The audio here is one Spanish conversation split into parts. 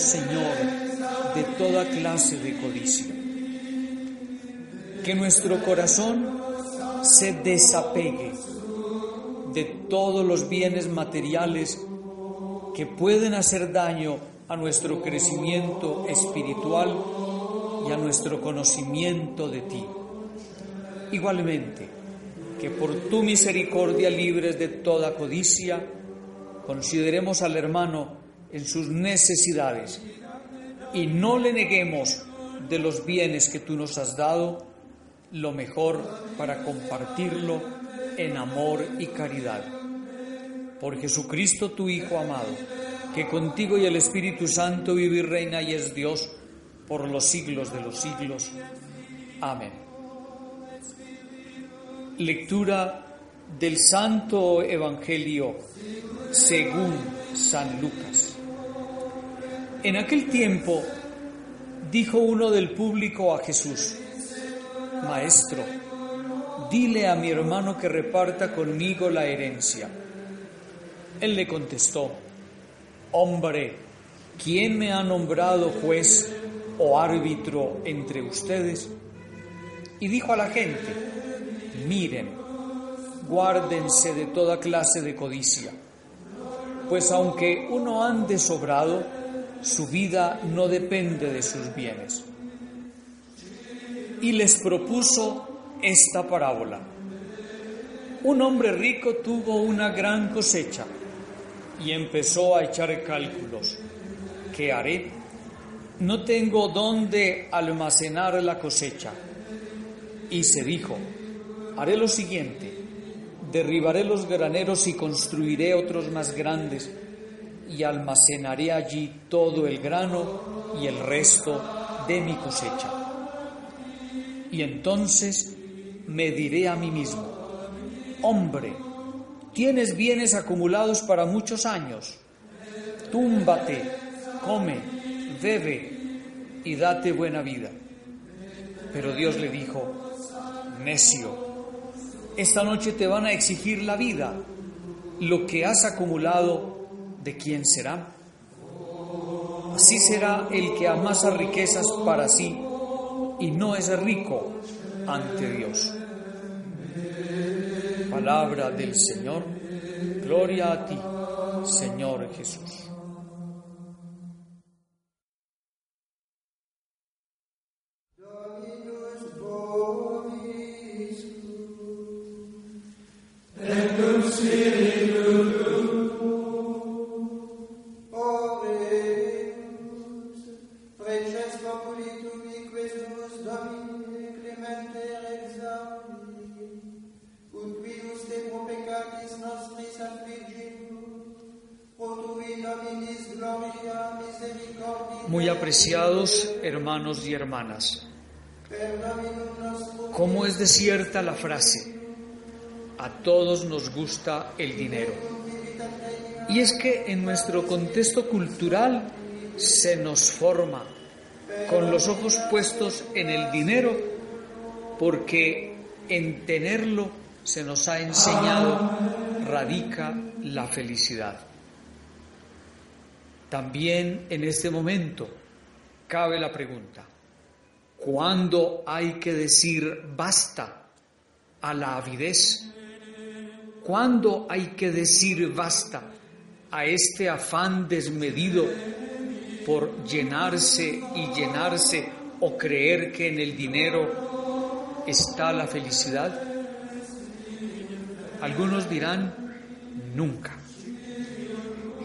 Señor, de toda clase de codicia. Que nuestro corazón se desapegue de todos los bienes materiales que pueden hacer daño a nuestro crecimiento espiritual y a nuestro conocimiento de ti. Igualmente, que por tu misericordia libres de toda codicia, consideremos al hermano en sus necesidades y no le neguemos de los bienes que tú nos has dado lo mejor para compartirlo en amor y caridad. Por Jesucristo tu Hijo amado, que contigo y el Espíritu Santo vive y reina y es Dios por los siglos de los siglos. Amén. Lectura del Santo Evangelio según San Lucas. En aquel tiempo dijo uno del público a Jesús, Maestro, dile a mi hermano que reparta conmigo la herencia. Él le contestó, Hombre, ¿quién me ha nombrado juez o árbitro entre ustedes? Y dijo a la gente, miren, guárdense de toda clase de codicia, pues aunque uno ande sobrado, su vida no depende de sus bienes. Y les propuso esta parábola. Un hombre rico tuvo una gran cosecha y empezó a echar cálculos. ¿Qué haré? No tengo dónde almacenar la cosecha. Y se dijo, haré lo siguiente, derribaré los graneros y construiré otros más grandes y almacenaré allí todo el grano y el resto de mi cosecha. Y entonces me diré a mí mismo, hombre, tienes bienes acumulados para muchos años, túmbate, come, bebe y date buena vida. Pero Dios le dijo, necio, esta noche te van a exigir la vida, lo que has acumulado, ¿de quién será? Así será el que amasa riquezas para sí y no es rico ante Dios. Palabra del Señor, gloria a ti, Señor Jesús. Muy apreciados hermanos y hermanas, ¿cómo es desierta la frase? A todos nos gusta el dinero. Y es que en nuestro contexto cultural se nos forma con los ojos puestos en el dinero porque en tenerlo se nos ha enseñado radica la felicidad. También en este momento cabe la pregunta, ¿cuándo hay que decir basta a la avidez? ¿Cuándo hay que decir basta a este afán desmedido por llenarse y llenarse o creer que en el dinero está la felicidad? Algunos dirán, nunca.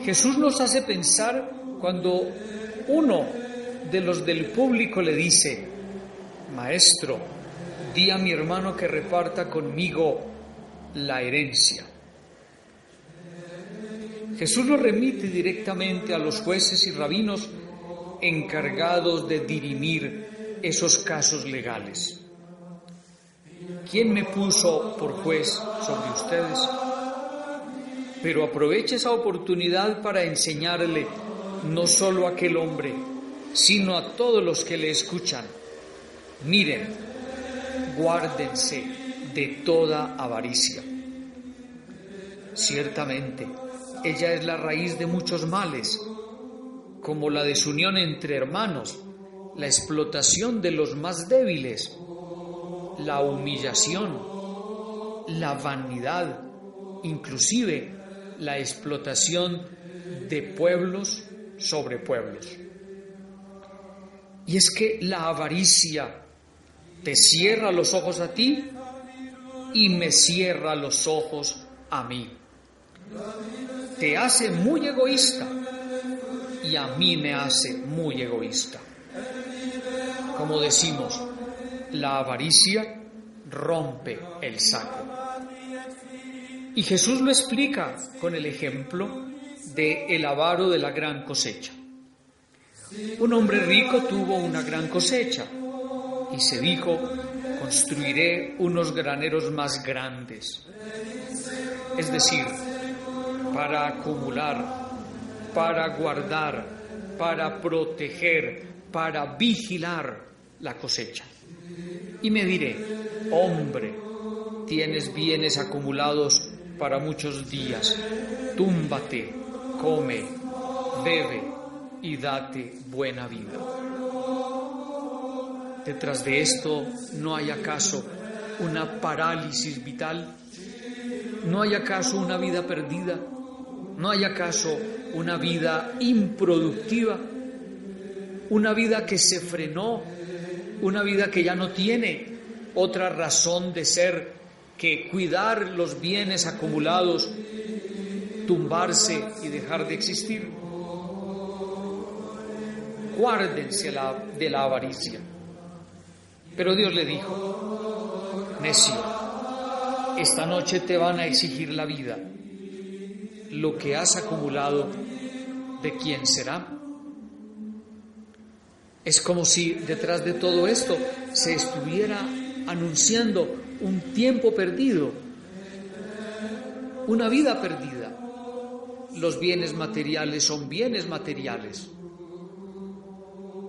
Jesús nos hace pensar cuando uno de los del público le dice, Maestro, di a mi hermano que reparta conmigo la herencia. Jesús lo remite directamente a los jueces y rabinos encargados de dirimir esos casos legales. ¿Quién me puso por juez sobre ustedes? Pero aproveche esa oportunidad para enseñarle no solo a aquel hombre, sino a todos los que le escuchan. Miren, guárdense de toda avaricia. Ciertamente, ella es la raíz de muchos males, como la desunión entre hermanos, la explotación de los más débiles, la humillación, la vanidad, inclusive la explotación de pueblos sobre pueblos. Y es que la avaricia te cierra los ojos a ti y me cierra los ojos a mí. Te hace muy egoísta y a mí me hace muy egoísta. Como decimos, la avaricia rompe el saco. Y Jesús lo explica con el ejemplo de el avaro de la gran cosecha. Un hombre rico tuvo una gran cosecha y se dijo, construiré unos graneros más grandes. Es decir, para acumular, para guardar, para proteger, para vigilar la cosecha. Y me diré, hombre, tienes bienes acumulados para muchos días, túmbate, come, bebe y date buena vida. Detrás de esto no hay acaso una parálisis vital, no hay acaso una vida perdida, no hay acaso una vida improductiva, una vida que se frenó una vida que ya no tiene otra razón de ser que cuidar los bienes acumulados, tumbarse y dejar de existir. Guárdense de la avaricia. Pero Dios le dijo, necio, esta noche te van a exigir la vida. Lo que has acumulado, ¿de quién será? Es como si detrás de todo esto se estuviera anunciando un tiempo perdido, una vida perdida. Los bienes materiales son bienes materiales.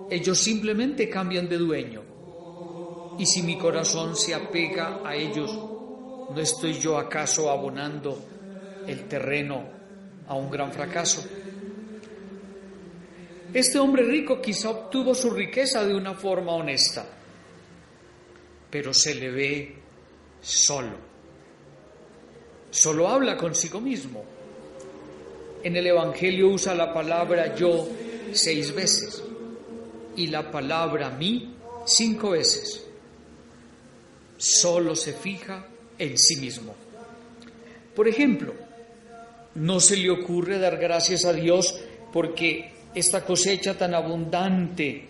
Ellos simplemente cambian de dueño. Y si mi corazón se apega a ellos, ¿no estoy yo acaso abonando el terreno a un gran fracaso? Este hombre rico quizá obtuvo su riqueza de una forma honesta, pero se le ve solo. Solo habla consigo mismo. En el Evangelio usa la palabra yo seis veces y la palabra mí cinco veces. Solo se fija en sí mismo. Por ejemplo, no se le ocurre dar gracias a Dios porque esta cosecha tan abundante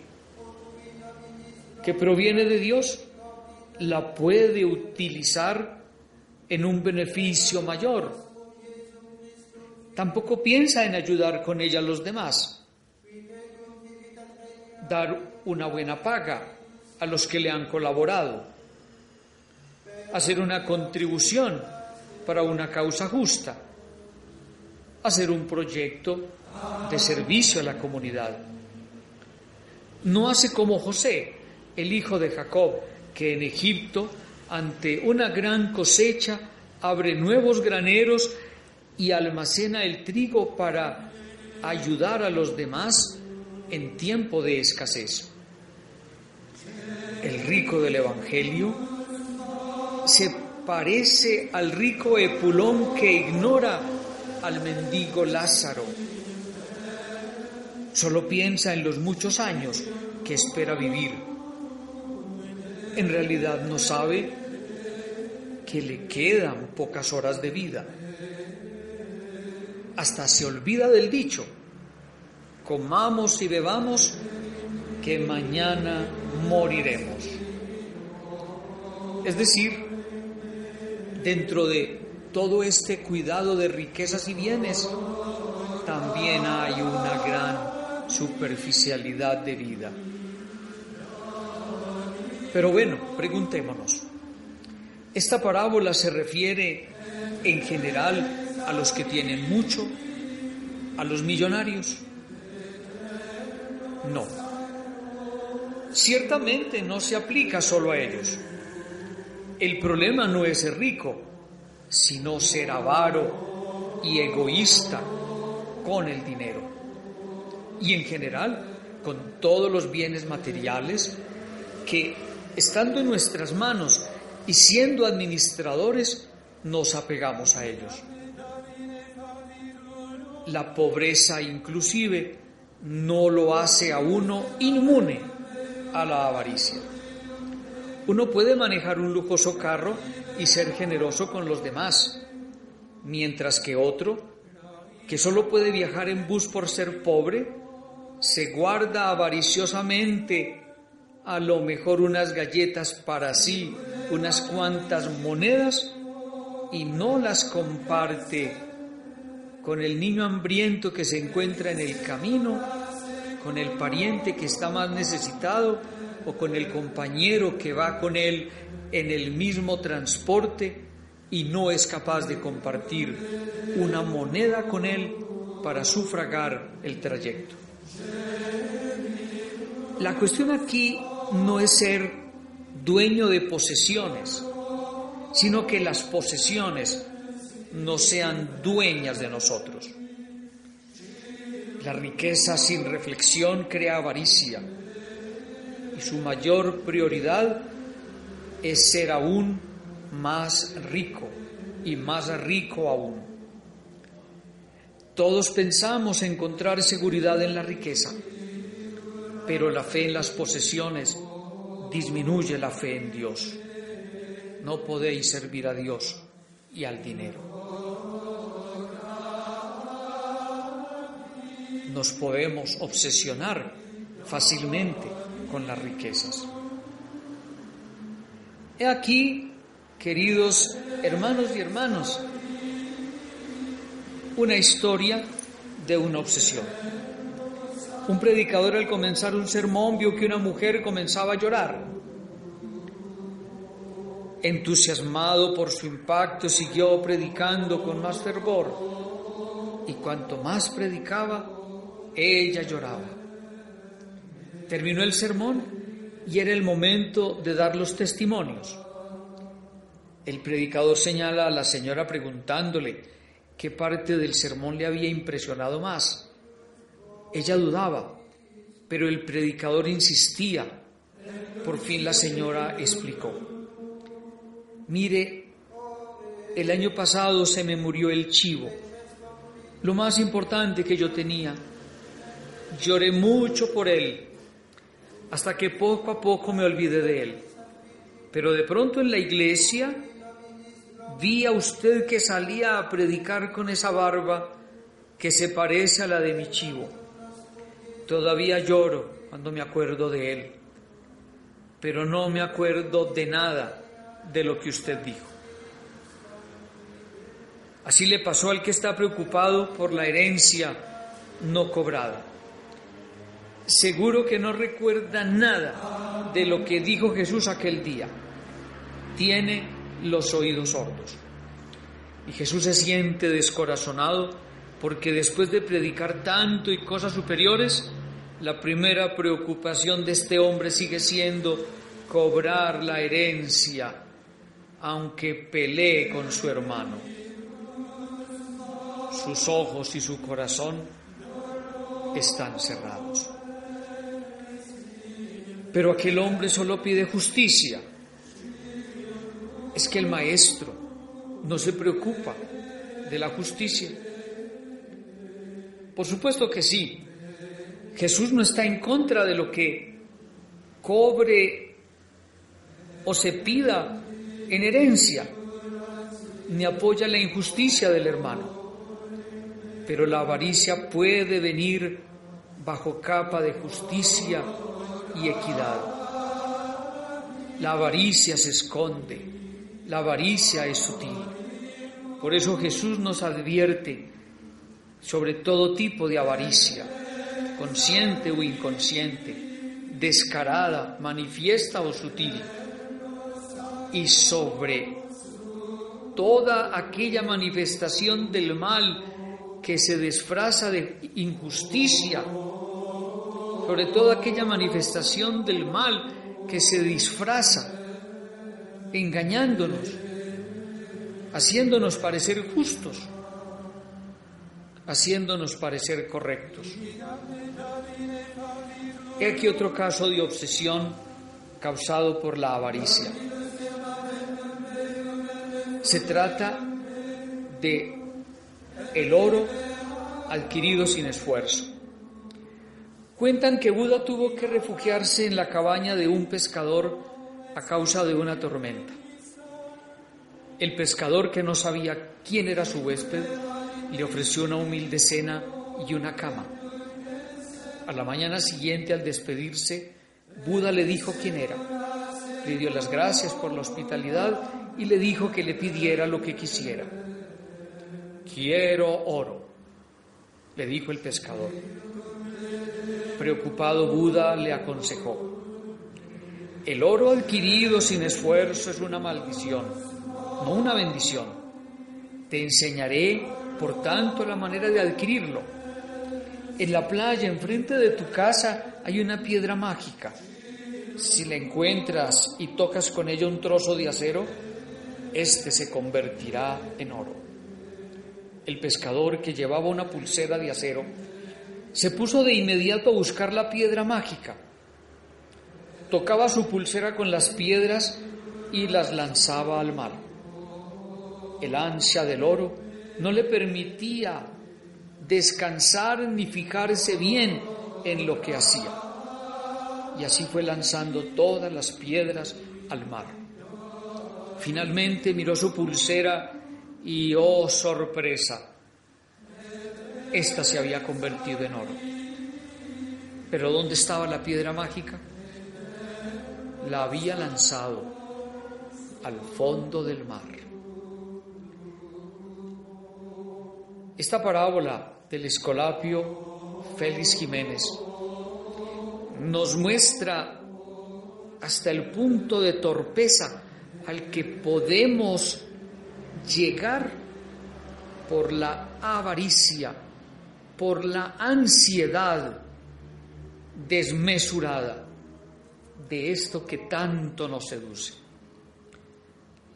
que proviene de Dios, la puede utilizar en un beneficio mayor. Tampoco piensa en ayudar con ella a los demás, dar una buena paga a los que le han colaborado, hacer una contribución para una causa justa, hacer un proyecto de servicio a la comunidad. No hace como José, el hijo de Jacob, que en Egipto, ante una gran cosecha, abre nuevos graneros y almacena el trigo para ayudar a los demás en tiempo de escasez. El rico del Evangelio se parece al rico Epulón que ignora al mendigo Lázaro Solo piensa en los muchos años que espera vivir. En realidad no sabe que le quedan pocas horas de vida. Hasta se olvida del dicho, comamos y bebamos, que mañana moriremos. Es decir, dentro de todo este cuidado de riquezas y bienes, también hay una gran superficialidad de vida. Pero bueno, preguntémonos, ¿esta parábola se refiere en general a los que tienen mucho, a los millonarios? No. Ciertamente no se aplica solo a ellos. El problema no es ser rico, sino ser avaro y egoísta con el dinero. Y en general, con todos los bienes materiales que, estando en nuestras manos y siendo administradores, nos apegamos a ellos. La pobreza inclusive no lo hace a uno inmune a la avaricia. Uno puede manejar un lujoso carro y ser generoso con los demás, mientras que otro, que solo puede viajar en bus por ser pobre, se guarda avariciosamente a lo mejor unas galletas para sí, unas cuantas monedas y no las comparte con el niño hambriento que se encuentra en el camino, con el pariente que está más necesitado o con el compañero que va con él en el mismo transporte y no es capaz de compartir una moneda con él para sufragar el trayecto. La cuestión aquí no es ser dueño de posesiones, sino que las posesiones no sean dueñas de nosotros. La riqueza sin reflexión crea avaricia y su mayor prioridad es ser aún más rico y más rico aún. Todos pensamos encontrar seguridad en la riqueza, pero la fe en las posesiones disminuye la fe en Dios. No podéis servir a Dios y al dinero. Nos podemos obsesionar fácilmente con las riquezas. He aquí, queridos hermanos y hermanos, una historia de una obsesión. Un predicador al comenzar un sermón vio que una mujer comenzaba a llorar. Entusiasmado por su impacto, siguió predicando con más fervor. Y cuanto más predicaba, ella lloraba. Terminó el sermón y era el momento de dar los testimonios. El predicador señala a la señora preguntándole qué parte del sermón le había impresionado más. Ella dudaba, pero el predicador insistía. Por fin la señora explicó. Mire, el año pasado se me murió el chivo, lo más importante que yo tenía. Lloré mucho por él hasta que poco a poco me olvidé de él. Pero de pronto en la iglesia vi a usted que salía a predicar con esa barba que se parece a la de mi chivo. Todavía lloro cuando me acuerdo de él, pero no me acuerdo de nada de lo que usted dijo. Así le pasó al que está preocupado por la herencia no cobrada seguro que no recuerda nada de lo que dijo Jesús aquel día. Tiene los oídos sordos. Y Jesús se siente descorazonado porque después de predicar tanto y cosas superiores, la primera preocupación de este hombre sigue siendo cobrar la herencia, aunque pelee con su hermano. Sus ojos y su corazón están cerrados. Pero aquel hombre solo pide justicia. Es que el maestro no se preocupa de la justicia. Por supuesto que sí. Jesús no está en contra de lo que cobre o se pida en herencia. ni apoya la injusticia del hermano. Pero la avaricia puede venir bajo capa de justicia y equidad. La avaricia se esconde, la avaricia es sutil. Por eso Jesús nos advierte sobre todo tipo de avaricia, consciente o inconsciente, descarada, manifiesta o sutil, y sobre toda aquella manifestación del mal que se disfraza de injusticia, sobre toda aquella manifestación del mal que se disfraza engañándonos, haciéndonos parecer justos, haciéndonos parecer correctos. He aquí otro caso de obsesión causado por la avaricia. Se trata de el oro adquirido sin esfuerzo. Cuentan que Buda tuvo que refugiarse en la cabaña de un pescador a causa de una tormenta. El pescador, que no sabía quién era su huésped, le ofreció una humilde cena y una cama. A la mañana siguiente, al despedirse, Buda le dijo quién era. Le dio las gracias por la hospitalidad y le dijo que le pidiera lo que quisiera. Quiero oro, le dijo el pescador. Preocupado Buda le aconsejó, el oro adquirido sin esfuerzo es una maldición, no una bendición. Te enseñaré, por tanto, la manera de adquirirlo. En la playa, enfrente de tu casa, hay una piedra mágica. Si la encuentras y tocas con ella un trozo de acero, éste se convertirá en oro. El pescador, que llevaba una pulsera de acero, se puso de inmediato a buscar la piedra mágica. Tocaba su pulsera con las piedras y las lanzaba al mar. El ansia del oro no le permitía descansar ni fijarse bien en lo que hacía. Y así fue lanzando todas las piedras al mar. Finalmente miró su pulsera y, oh sorpresa, esta se había convertido en oro. Pero ¿dónde estaba la piedra mágica? La había lanzado al fondo del mar. Esta parábola del escolapio Félix Jiménez nos muestra hasta el punto de torpeza al que podemos llegar por la avaricia, por la ansiedad desmesurada de esto que tanto nos seduce.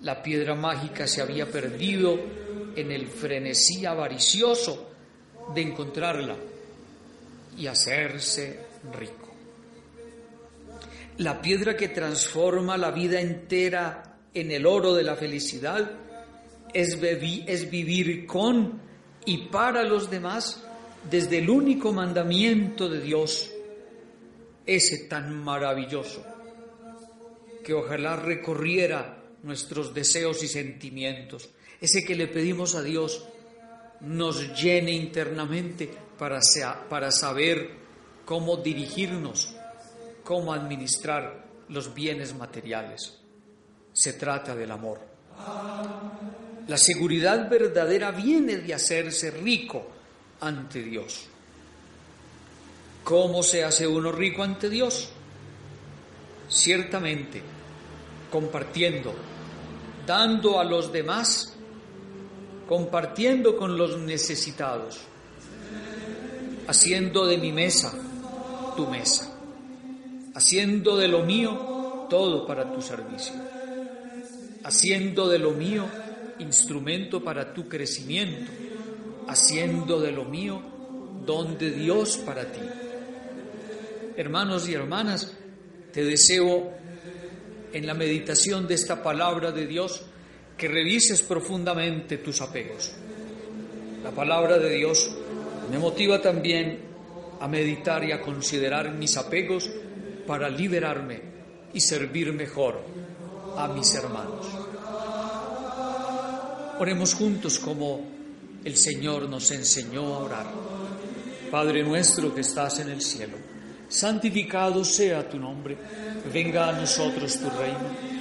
La piedra mágica se había perdido en el frenesí avaricioso de encontrarla y hacerse rico. La piedra que transforma la vida entera en el oro de la felicidad es, es vivir con y para los demás desde el único mandamiento de Dios, ese tan maravilloso, que ojalá recorriera nuestros deseos y sentimientos, ese que le pedimos a Dios nos llene internamente para, para saber cómo dirigirnos, cómo administrar los bienes materiales. Se trata del amor. La seguridad verdadera viene de hacerse rico ante Dios. ¿Cómo se hace uno rico ante Dios? Ciertamente, compartiendo, dando a los demás, compartiendo con los necesitados, haciendo de mi mesa tu mesa, haciendo de lo mío todo para tu servicio, haciendo de lo mío instrumento para tu crecimiento, haciendo de lo mío don de Dios para ti. Hermanos y hermanas, te deseo en la meditación de esta palabra de Dios que revises profundamente tus apegos. La palabra de Dios me motiva también a meditar y a considerar mis apegos para liberarme y servir mejor a mis hermanos. Oremos juntos como el Señor nos enseñó a orar. Padre nuestro que estás en el cielo, santificado sea tu nombre, venga a nosotros tu reino,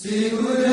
Segura